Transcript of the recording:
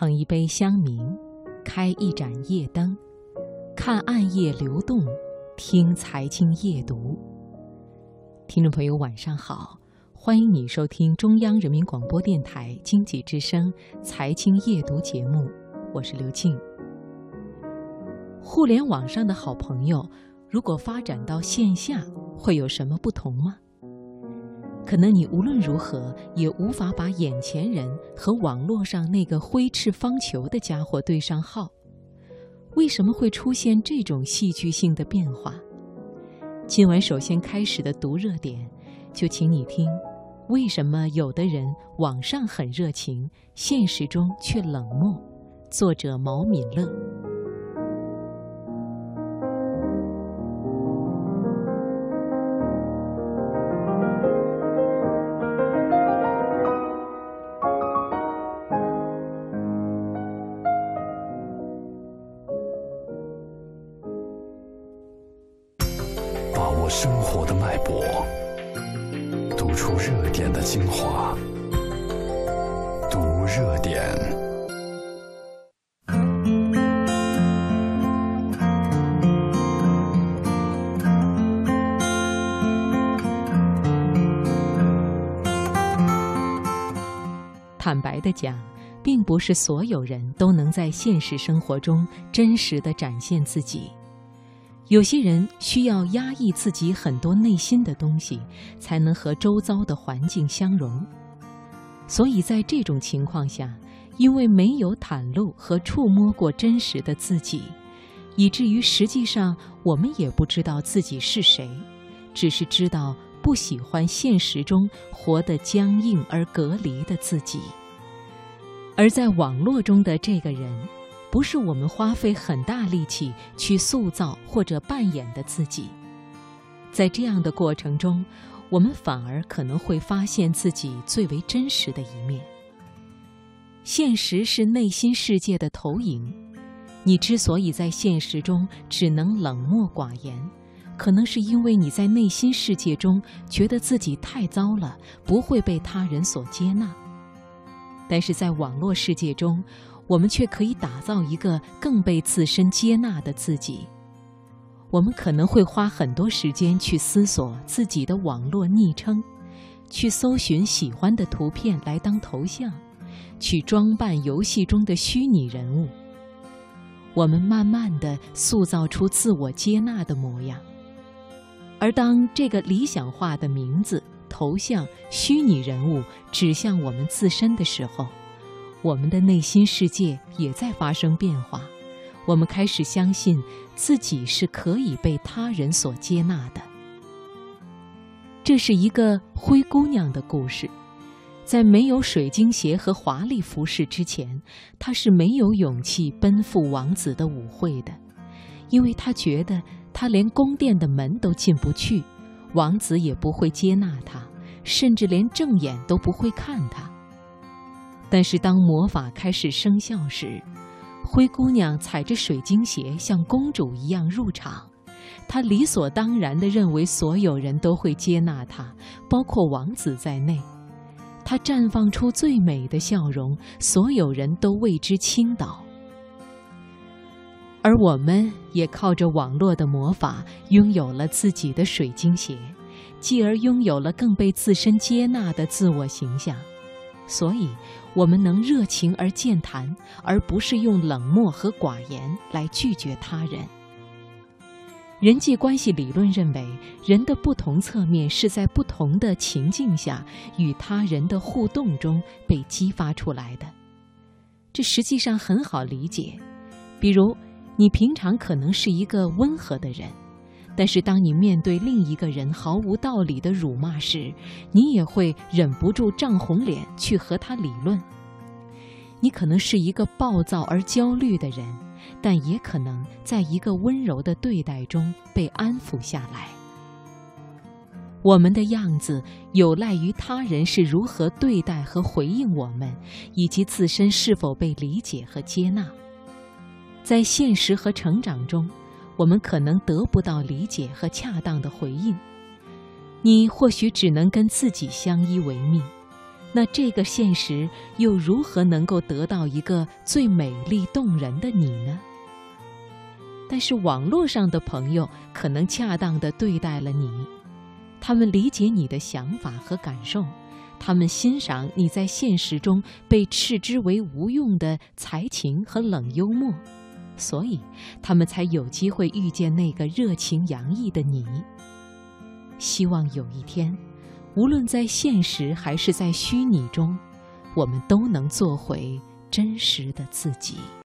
捧一杯香茗，开一盏夜灯，看暗夜流动，听财经夜读。听众朋友，晚上好，欢迎你收听中央人民广播电台经济之声财经夜读节目，我是刘静。互联网上的好朋友，如果发展到线下，会有什么不同吗？可能你无论如何也无法把眼前人和网络上那个挥斥方遒的家伙对上号。为什么会出现这种戏剧性的变化？今晚首先开始的读热点，就请你听：为什么有的人网上很热情，现实中却冷漠？作者毛敏乐。生活的脉搏，读出热点的精华，读热点。坦白的讲，并不是所有人都能在现实生活中真实的展现自己。有些人需要压抑自己很多内心的东西，才能和周遭的环境相融。所以在这种情况下，因为没有袒露和触摸过真实的自己，以至于实际上我们也不知道自己是谁，只是知道不喜欢现实中活得僵硬而隔离的自己。而在网络中的这个人。不是我们花费很大力气去塑造或者扮演的自己，在这样的过程中，我们反而可能会发现自己最为真实的一面。现实是内心世界的投影，你之所以在现实中只能冷漠寡言，可能是因为你在内心世界中觉得自己太糟了，不会被他人所接纳。但是在网络世界中，我们却可以打造一个更被自身接纳的自己。我们可能会花很多时间去思索自己的网络昵称，去搜寻喜欢的图片来当头像，去装扮游戏中的虚拟人物。我们慢慢的塑造出自我接纳的模样。而当这个理想化的名字、头像、虚拟人物指向我们自身的时候，我们的内心世界也在发生变化，我们开始相信自己是可以被他人所接纳的。这是一个灰姑娘的故事，在没有水晶鞋和华丽服饰之前，她是没有勇气奔赴王子的舞会的，因为她觉得她连宫殿的门都进不去，王子也不会接纳她，甚至连正眼都不会看她。但是当魔法开始生效时，灰姑娘踩着水晶鞋像公主一样入场。她理所当然地认为所有人都会接纳她，包括王子在内。她绽放出最美的笑容，所有人都为之倾倒。而我们也靠着网络的魔法，拥有了自己的水晶鞋，继而拥有了更被自身接纳的自我形象。所以，我们能热情而健谈，而不是用冷漠和寡言来拒绝他人。人际关系理论认为，人的不同侧面是在不同的情境下与他人的互动中被激发出来的。这实际上很好理解，比如，你平常可能是一个温和的人。但是，当你面对另一个人毫无道理的辱骂时，你也会忍不住涨红脸去和他理论。你可能是一个暴躁而焦虑的人，但也可能在一个温柔的对待中被安抚下来。我们的样子有赖于他人是如何对待和回应我们，以及自身是否被理解和接纳。在现实和成长中。我们可能得不到理解和恰当的回应，你或许只能跟自己相依为命，那这个现实又如何能够得到一个最美丽动人的你呢？但是网络上的朋友可能恰当地对待了你，他们理解你的想法和感受，他们欣赏你在现实中被斥之为无用的才情和冷幽默，所以他们才有机会遇见那个热情洋溢的你。希望有一天。无论在现实还是在虚拟中，我们都能做回真实的自己。